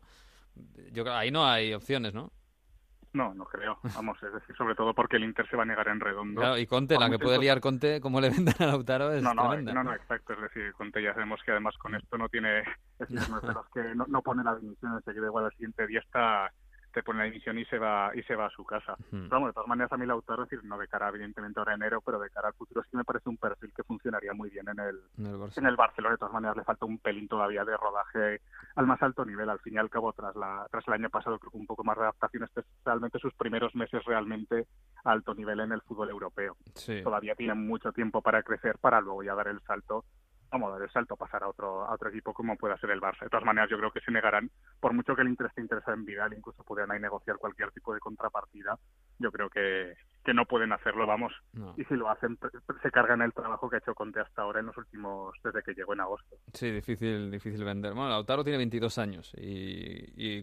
Yo creo ahí no hay opciones, ¿no? No, no creo. Vamos, es decir, sobre todo porque el Inter se va a negar en redondo. y Conte, la que puede liar Conte, como le venden a Lautaro es no, no, tremenda. No, no, exacto. Es decir, Conte ya sabemos que además con esto no tiene... Es decir, no es de los que no, pone la dimisión, se queda igual al siguiente día está te pone la dimisión y se va y se va a su casa. vamos, de todas maneras a mí Lautaro, decir, no de cara evidentemente ahora enero, pero de cara al futuro sí me parece un perfil que funcionaría muy bien en el, en el, Barcelona. De todas maneras le falta un pelín todavía de rodaje al más alto nivel. Al fin y al cabo, tras la tras el año pasado creo que un poco más de adaptación, este es realmente sus primeros meses realmente a alto nivel en el fútbol europeo. Todavía tiene mucho tiempo para crecer para luego ya dar el salto vamos a dar el salto, pasar a otro, a otro equipo como pueda ser el Barça. De todas maneras, yo creo que se negarán, por mucho que el Inter esté interesado en Vidal, incluso podrían ahí negociar cualquier tipo de contrapartida, yo creo que, que no pueden hacerlo, vamos. Y si lo hacen, se cargan el trabajo que ha hecho Conte hasta ahora en los últimos, desde que llegó en agosto. Sí, difícil, difícil vender. Bueno, Lautaro tiene 22 años y, y,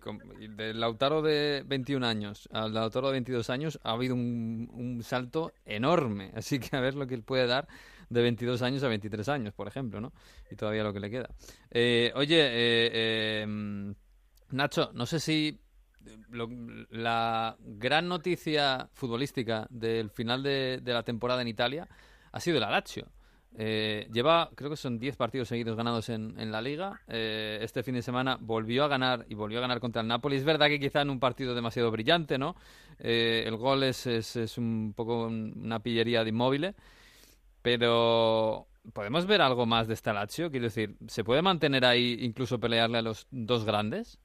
del Lautaro de 21 años al Lautaro de 22 años ha habido un, un salto enorme, así que a ver lo que él puede dar de 22 años a 23 años, por ejemplo, ¿no? Y todavía lo que le queda. Eh, oye, eh, em, Nacho, no sé si la gran noticia futbolística del final de, la temporada en Italia ha sido el Lazio. Eh, lleva, creo que son 10 partidos seguidos ganados en, la liga. este fin de semana volvió a ganar y volvió a ganar contra el Napoli. Es verdad que quizá en un partido demasiado brillante, ¿no? el gol es, es, es, un poco una pillería de inmóvil. Pero, ¿podemos ver algo más de esta Lazio? Quiero decir, ¿se puede mantener ahí, incluso pelearle a los dos grandes?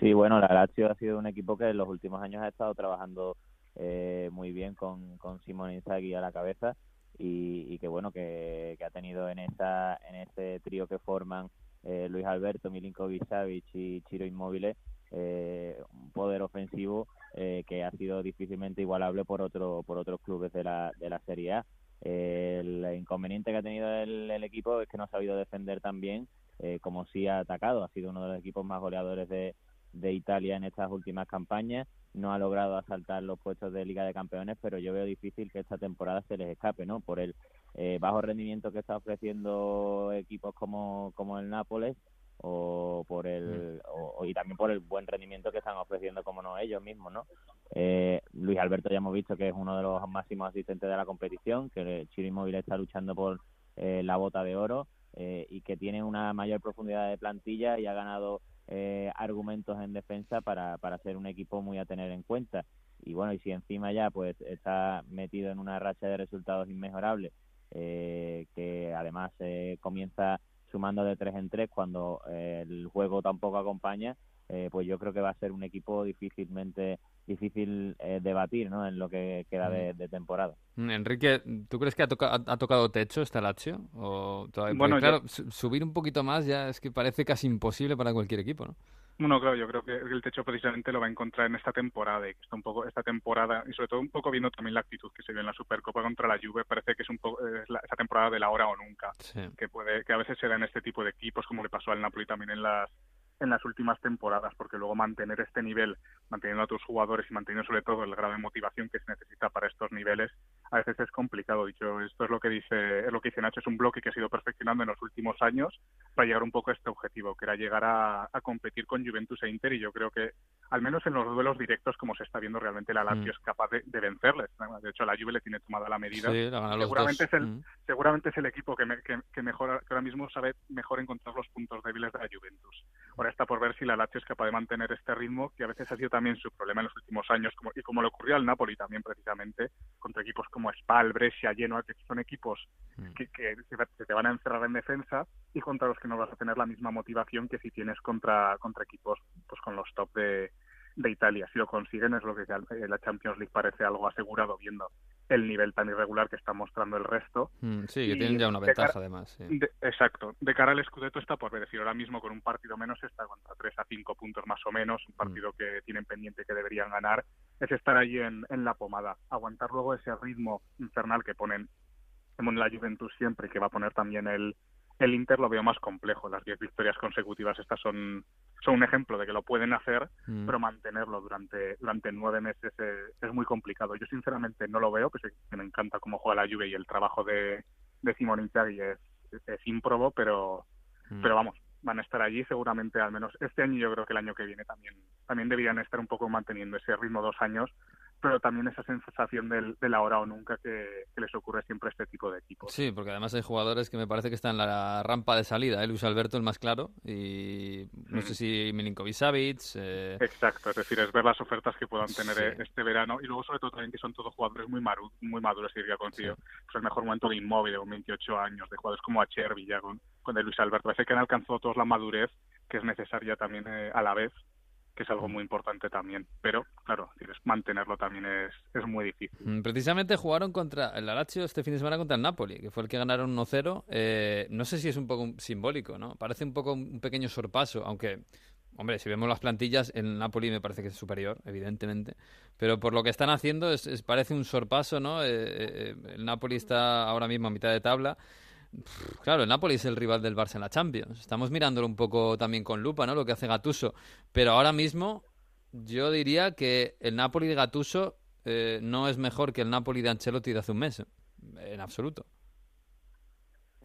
Sí, bueno, la Lazio ha sido un equipo que en los últimos años ha estado trabajando eh, muy bien con, con Simón Inzaghi a la cabeza y, que bueno, que, ha tenido en esa en ese trío que forman eh, Luis Alberto, Milinkovic Savic y Chiro Inmóviles eh, un poder ofensivo que ha sido difícilmente igualable por otro por otros clubes de la, de la Serie A el inconveniente que ha tenido el, equipo es que no ha sabido defender tan bien eh, como sí ha atacado. Ha sido uno de los equipos más goleadores de, Italia en estas últimas campañas. No ha logrado asaltar los puestos de Liga de Campeones, pero yo veo difícil que esta temporada se les escape, ¿no? Por el eh, bajo rendimiento que está ofreciendo equipos como, como el Nápoles o por el o, y también por el buen rendimiento que están ofreciendo como no ellos mismos no eh, Luis Alberto ya hemos visto que es uno de los máximos asistentes de la competición que Chiro Inmóvil está luchando por eh, la bota de oro eh, y que tiene una mayor profundidad de plantilla y ha ganado argumentos en defensa para, para ser un equipo muy a tener en cuenta. Y bueno y si encima ya pues está metido en una racha de resultados inmejorables que además comienza sumando de tres en tres cuando eh, el juego tampoco acompaña, eh, pues yo creo que va a ser un equipo difícilmente difícil eh, debatir ¿no? en lo que queda de, temporada. Mm, Enrique, ¿tú crees que ha, ha tocado techo esta Lazio? O Bueno, claro, subir un poquito más ya es que parece casi imposible para cualquier equipo, ¿no? Bueno, claro, yo creo que el techo precisamente lo va a encontrar en esta temporada y que está un poco esta temporada y sobre todo un poco viendo también la actitud que se ve en la Supercopa contra la Juve, parece que es un poco esa temporada de la hora o nunca, que puede que a veces se da en este tipo de equipos como le pasó al Napoli también en las en las últimas temporadas, porque luego mantener este nivel, manteniendo a tus jugadores y manteniendo sobre todo el grado de motivación que se necesita para estos niveles, a veces es complicado. Dicho esto es lo que dice es lo que dice Nacho, es un bloque que ha sido perfeccionando en los últimos años para llegar un poco a este objetivo, que era llegar a, competir con Juventus e Inter, y yo creo que al menos en los duelos directos, como se está viendo realmente, la Lazio mm. es capaz de, vencerles. De hecho, la Juve le tiene tomada la medida. seguramente, es el, mm. seguramente es el equipo que, que, mejor, que ahora mismo sabe mejor encontrar los puntos débiles de la Juventus Ahora está por ver si la Lazio es capaz de mantener este ritmo, que a veces ha sido también su problema en los últimos años, como, y como le ocurrió al Napoli también precisamente, contra equipos como Spal, Brescia, Genoa, que son equipos Mm. que, que se te van a encerrar en defensa y contra los que no vas a tener la misma motivación que si tienes contra, contra equipos pues con los top de, de Italia. Si lo consiguen es lo que eh, la Champions League parece algo asegurado viendo el nivel tan irregular que está mostrando el resto. Mm, sí, que tienen ya una ventaja cara- además. sí. de- exacto. De cara al Scudetto está por ver. Es decir, ahora mismo con un partido menos está contra 3 a 5 puntos más o menos. Un partido que tienen pendiente que deberían ganar. Es estar allí en, en la pomada. Aguantar luego ese ritmo infernal que ponen en la Juventus siempre y que va a poner también el, el Inter lo veo más complejo. Las 10 victorias consecutivas estas son, son un ejemplo de que lo pueden hacer, Mm. pero mantenerlo durante, durante nueve meses es, es muy complicado. Yo sinceramente no lo veo, que me encanta cómo juega la Juve y el trabajo de, de Simón Inzaghi es, es ímprobo, pero, Mm. pero vamos, van a estar allí seguramente al menos este año y yo creo que el año que viene también, también deberían estar un poco manteniendo ese ritmo dos años, pero también esa sensación del, del ahora o nunca que, que les ocurre siempre a este tipo de equipos. Sí, porque además hay jugadores que me parece que están en la rampa de salida. ¿eh? Luis Alberto, el más claro, y no Mm. sé si Milinkovic Savic. eh, Exacto, es decir, es ver las ofertas que puedan tener Sí. eh, este verano y luego sobre todo también que son todos jugadores muy maru- muy maduros, diría consigo. Pues el mejor momento de Inmóvil, con 28 años, de jugadores como Achervi, ya con, con de Luis Alberto. Parece que han alcanzado todos la madurez que es necesaria también eh, a la vez, que es algo muy importante también. Pero, claro, mantenerlo también es, es muy difícil. Mm, Precisamente jugaron contra el Lazio este fin de semana contra el Napoli, que fue el que ganaron 1-0. Eh, no sé si es un poco simbólico, ¿no? Parece un poco un pequeño sorpaso, aunque, hombre, si vemos las plantillas, el Napoli me parece que es superior, evidentemente. Pero por lo que están haciendo, es, es- parece un sorpaso, ¿no? Eh, eh, el Napoli está ahora mismo a mitad de tabla. Claro, el Napoli es el rival del Barça en la Champions. Estamos mirándolo un poco también con lupa, ¿no? Lo que hace Gattuso. Pero ahora mismo yo diría que el Napoli de Gattuso eh, no es mejor que el Napoli de Ancelotti de hace un mes. En absoluto.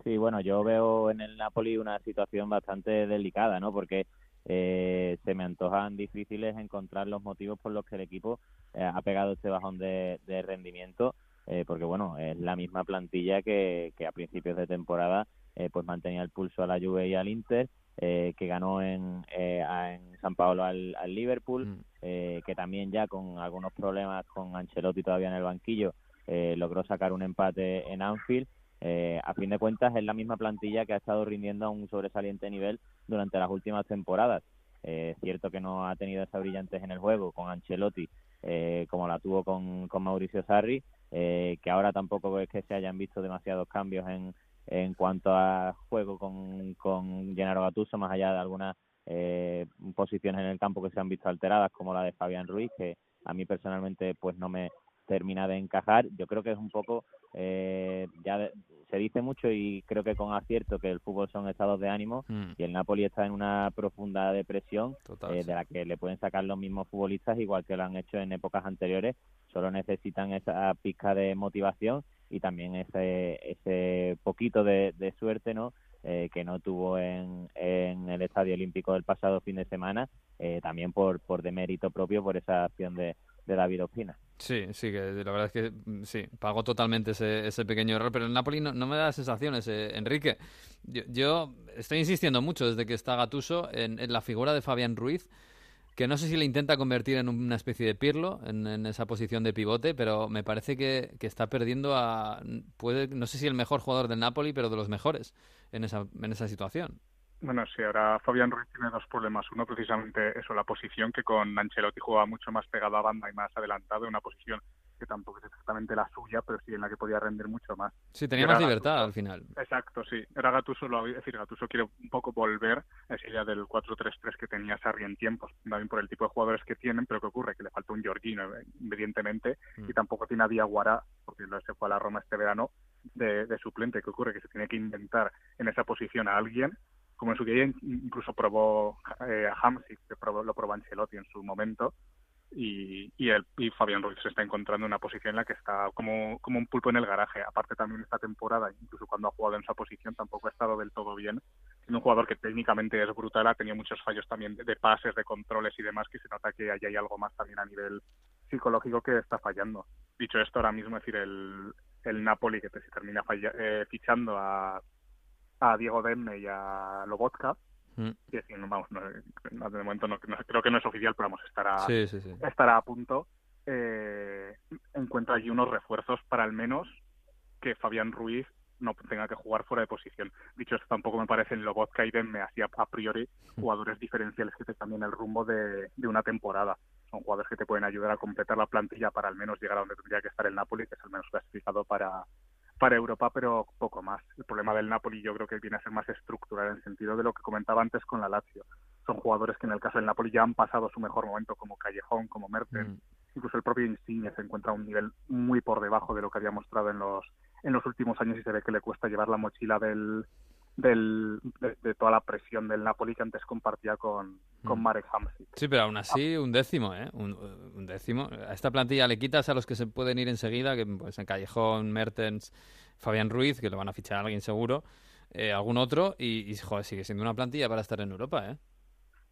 Sí, bueno, yo veo en el Napoli una situación bastante delicada, ¿no? Porque eh, se me antojan difíciles encontrar los motivos por los que el equipo eh, ha pegado este bajón de rendimiento, eh, porque bueno, es la misma plantilla que, que a principios de temporada eh, pues mantenía el pulso a la Juve y al Inter, eh, que ganó en, eh, en San Paolo al, al Liverpool, eh, que también ya con algunos problemas con Ancelotti todavía en el banquillo eh, logró sacar un empate en Anfield. Eh, a fin de cuentas es la misma plantilla que ha estado rindiendo a un sobresaliente nivel durante las últimas temporadas. Eh, es cierto que no ha tenido esa brillantes en el juego con Ancelotti eh, como la tuvo con, con Mauricio Sarri, eh, que ahora tampoco es que se hayan visto demasiados cambios en, en cuanto a juego con, con Gennaro Gattuso, más allá de algunas eh, posiciones en el campo que se han visto alteradas, como la de Fabián Ruiz, que a mí personalmente pues no me termina de encajar. Yo creo que es un poco, eh, ya de- se dice mucho y creo que con acierto que el fútbol son estados de ánimo Mm. y el Napoli está en una profunda depresión Total, eh, sí. de la que le pueden sacar los mismos futbolistas igual que lo han hecho en épocas anteriores. Solo necesitan esa pizca de motivación y también ese, ese poquito de, de suerte, ¿no? Eh, que no tuvo en, en el Estadio Olímpico del pasado fin de semana, eh, también por, por demérito propio por esa acción de, de David Ospina. Sí, sí, que la verdad es que mm, sí, pagó totalmente ese, ese pequeño error, pero el Napoli no, no me da sensaciones, eh, Enrique. Yo, estoy insistiendo mucho desde que está Gatuso en, la figura de Fabián Ruiz, que no sé si le intenta convertir en una especie de Pirlo, en, esa posición de pivote, pero me parece que, que está perdiendo a, no sé si el mejor jugador del Napoli, pero de los mejores en esa, en esa situación. Bueno, sí, ahora Fabián Ruiz tiene dos problemas. Uno, precisamente eso, la posición, que con Ancelotti jugaba mucho más pegado a banda y más adelantado, una posición que tampoco es exactamente la suya, pero sí en la que podía rendir mucho más. Sí, tenía era más libertad Gattuso. al final. Exacto, sí. Era Gattuso, lo, es decir, Gattuso quiere un poco volver a esa idea del 4-3-3 que tenía Sarri en tiempos, también por el tipo de jugadores que tienen, pero ¿qué ocurre? Que le falta un Giorgino, eh, evidentemente, Mm. y tampoco tiene a Diaguara, porque lo se fue a la Roma este verano, de, de suplente. ¿Qué ocurre? Que se tiene que inventar en esa posición a alguien, como en su día incluso probó eh, a Hamsik, que probó, lo probó Ancelotti en su momento, y, y, el, y Fabián Ruiz se está encontrando en una posición en la que está como, como un pulpo en el garaje. Aparte también esta temporada, incluso cuando ha jugado en esa posición, tampoco ha estado del todo bien. Es un jugador que técnicamente es brutal, ha tenido muchos fallos también de, de pases, de controles y demás, que se nota que ahí hay algo más también a nivel psicológico que está fallando. Dicho esto, ahora mismo, es decir, el, el Napoli que te, se termina falla- eh, fichando a, a Diego Demme y a Lobotka, Mm. vamos, de momento no, creo que no es oficial, pero vamos, estará, sí, sí, sí. estará a punto. Eh, encuentra allí unos refuerzos para al menos que Fabián Ruiz no tenga que jugar fuera de posición. Dicho esto, tampoco me parecen Lobotka y me hacía a priori jugadores diferenciales que te cambien el rumbo de, de, una temporada. Son jugadores que te pueden ayudar a completar la plantilla para al menos llegar a donde tendría que estar el Napoli, que es al menos clasificado para, para Europa, pero poco más. El problema del Napoli yo creo que viene a ser más estructural en el sentido de lo que comentaba antes con la Lazio. Son jugadores que en el caso del Napoli ya han pasado su mejor momento como Callejón, como Mertens, mm. incluso el propio Insigne se encuentra a un nivel muy por debajo de lo que había mostrado en los en los últimos años y se ve que le cuesta llevar la mochila del, del, de, toda la presión del Napoli que antes compartía con, con mm. Marek Hamsik. Sí, pero aún así un décimo, ¿eh? Un, décimo. A esta plantilla le quitas a los que se pueden ir enseguida, que pues en Callejón, Mertens, Fabián Ruiz, que lo van a fichar a alguien seguro, eh, algún otro, y, joder, sigue siendo una plantilla para estar en Europa, ¿eh?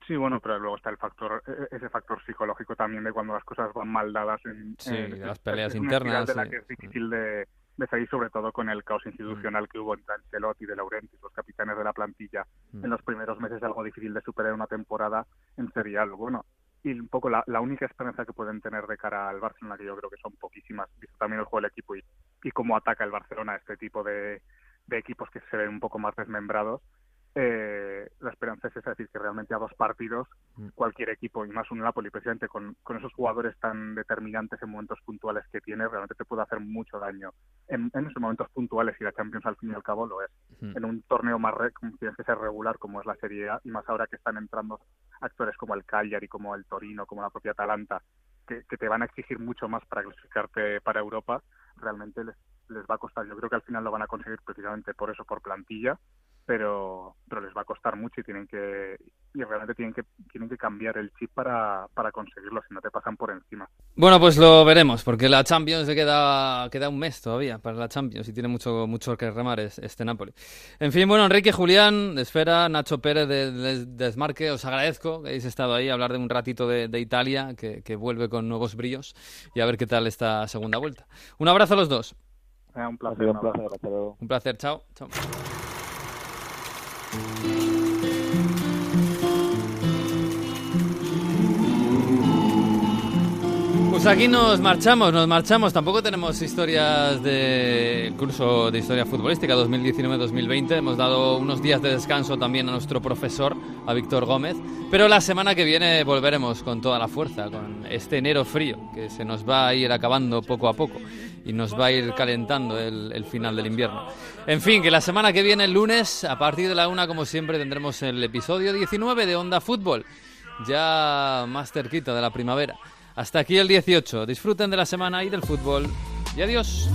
Sí, bueno, pero luego está el factor, e, e, ese factor psicológico también de cuando las cosas van mal dadas en, sí, las peleas internas. De la que es difícil de, de seguir sobre todo con el caos institucional mm. que hubo entre Ancelotti y De Laurentiis, los capitanes de la plantilla, mm. en los primeros meses algo difícil de superar una temporada en serial. Bueno, y un poco la, única esperanza que pueden tener de cara al Barcelona, que yo creo que son poquísimas, visto también el juego del equipo y, y cómo ataca el Barcelona a este tipo de, de equipos que se ven un poco más desmembrados, eh, la esperanza es esa, decir, que realmente a dos partidos mm. cualquier equipo, y más un Napoli, precisamente con, con, esos jugadores tan determinantes en momentos puntuales que tiene, realmente te puede hacer mucho daño en, esos momentos puntuales, y la Champions al fin y al cabo lo es. En un torneo más re, tienes que ser regular, como es la Serie A, y más ahora que están entrando actores como el Cagliari, como el Torino, como la propia Atalanta, que, que te van a exigir mucho más para clasificarte para Europa, realmente les, les va a costar. Yo creo que al final lo van a conseguir precisamente por eso, por plantilla, pero, pero les va a costar mucho y tienen que y realmente tienen que tienen que cambiar el chip para, para conseguirlo si no te pasan por encima. Bueno pues lo veremos porque la Champions se queda queda un mes todavía para la Champions y tiene mucho mucho que remar este Napoli. En fin bueno Enrique Julián de Esfera Nacho Pérez de, Desmarque os agradezco que hayáis estado ahí a hablar de un ratito de, Italia que, que, vuelve con nuevos brillos y a ver qué tal esta segunda vuelta. Un abrazo a los dos. Un placer un placer, un placer chao chao Thank you. Pues aquí nos marchamos, nos marchamos. Tampoco tenemos historias de curso de historia futbolística 2019-2020. Hemos dado unos días de descanso también a nuestro profesor, a Víctor Gómez. Pero la semana que viene volveremos con toda la fuerza, con este enero frío que se nos va a ir acabando poco a poco y nos va a ir calentando el, el final del invierno. En fin, que la semana que viene, el lunes, a partir de la una, como siempre, tendremos el episodio 19 de Onda Fútbol, ya más cerquita de la primavera. Hasta aquí el 18. Disfruten de la semana y del fútbol. Y adiós.